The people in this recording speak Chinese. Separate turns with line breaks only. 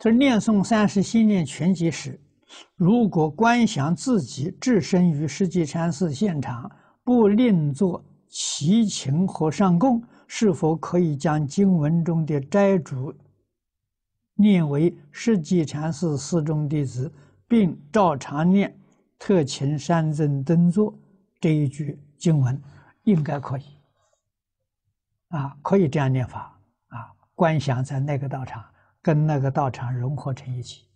这念诵三十心念全集时，如果观想自己置身于实际禅寺现场，不另作祈请和上供，是否可以将经文中的斋主念为实际禅寺寺中弟子，并照常念特请山尊登座这一句经文？应该可以。啊，可以这样念法啊！观想在那个道场，跟那个道场融合成一起。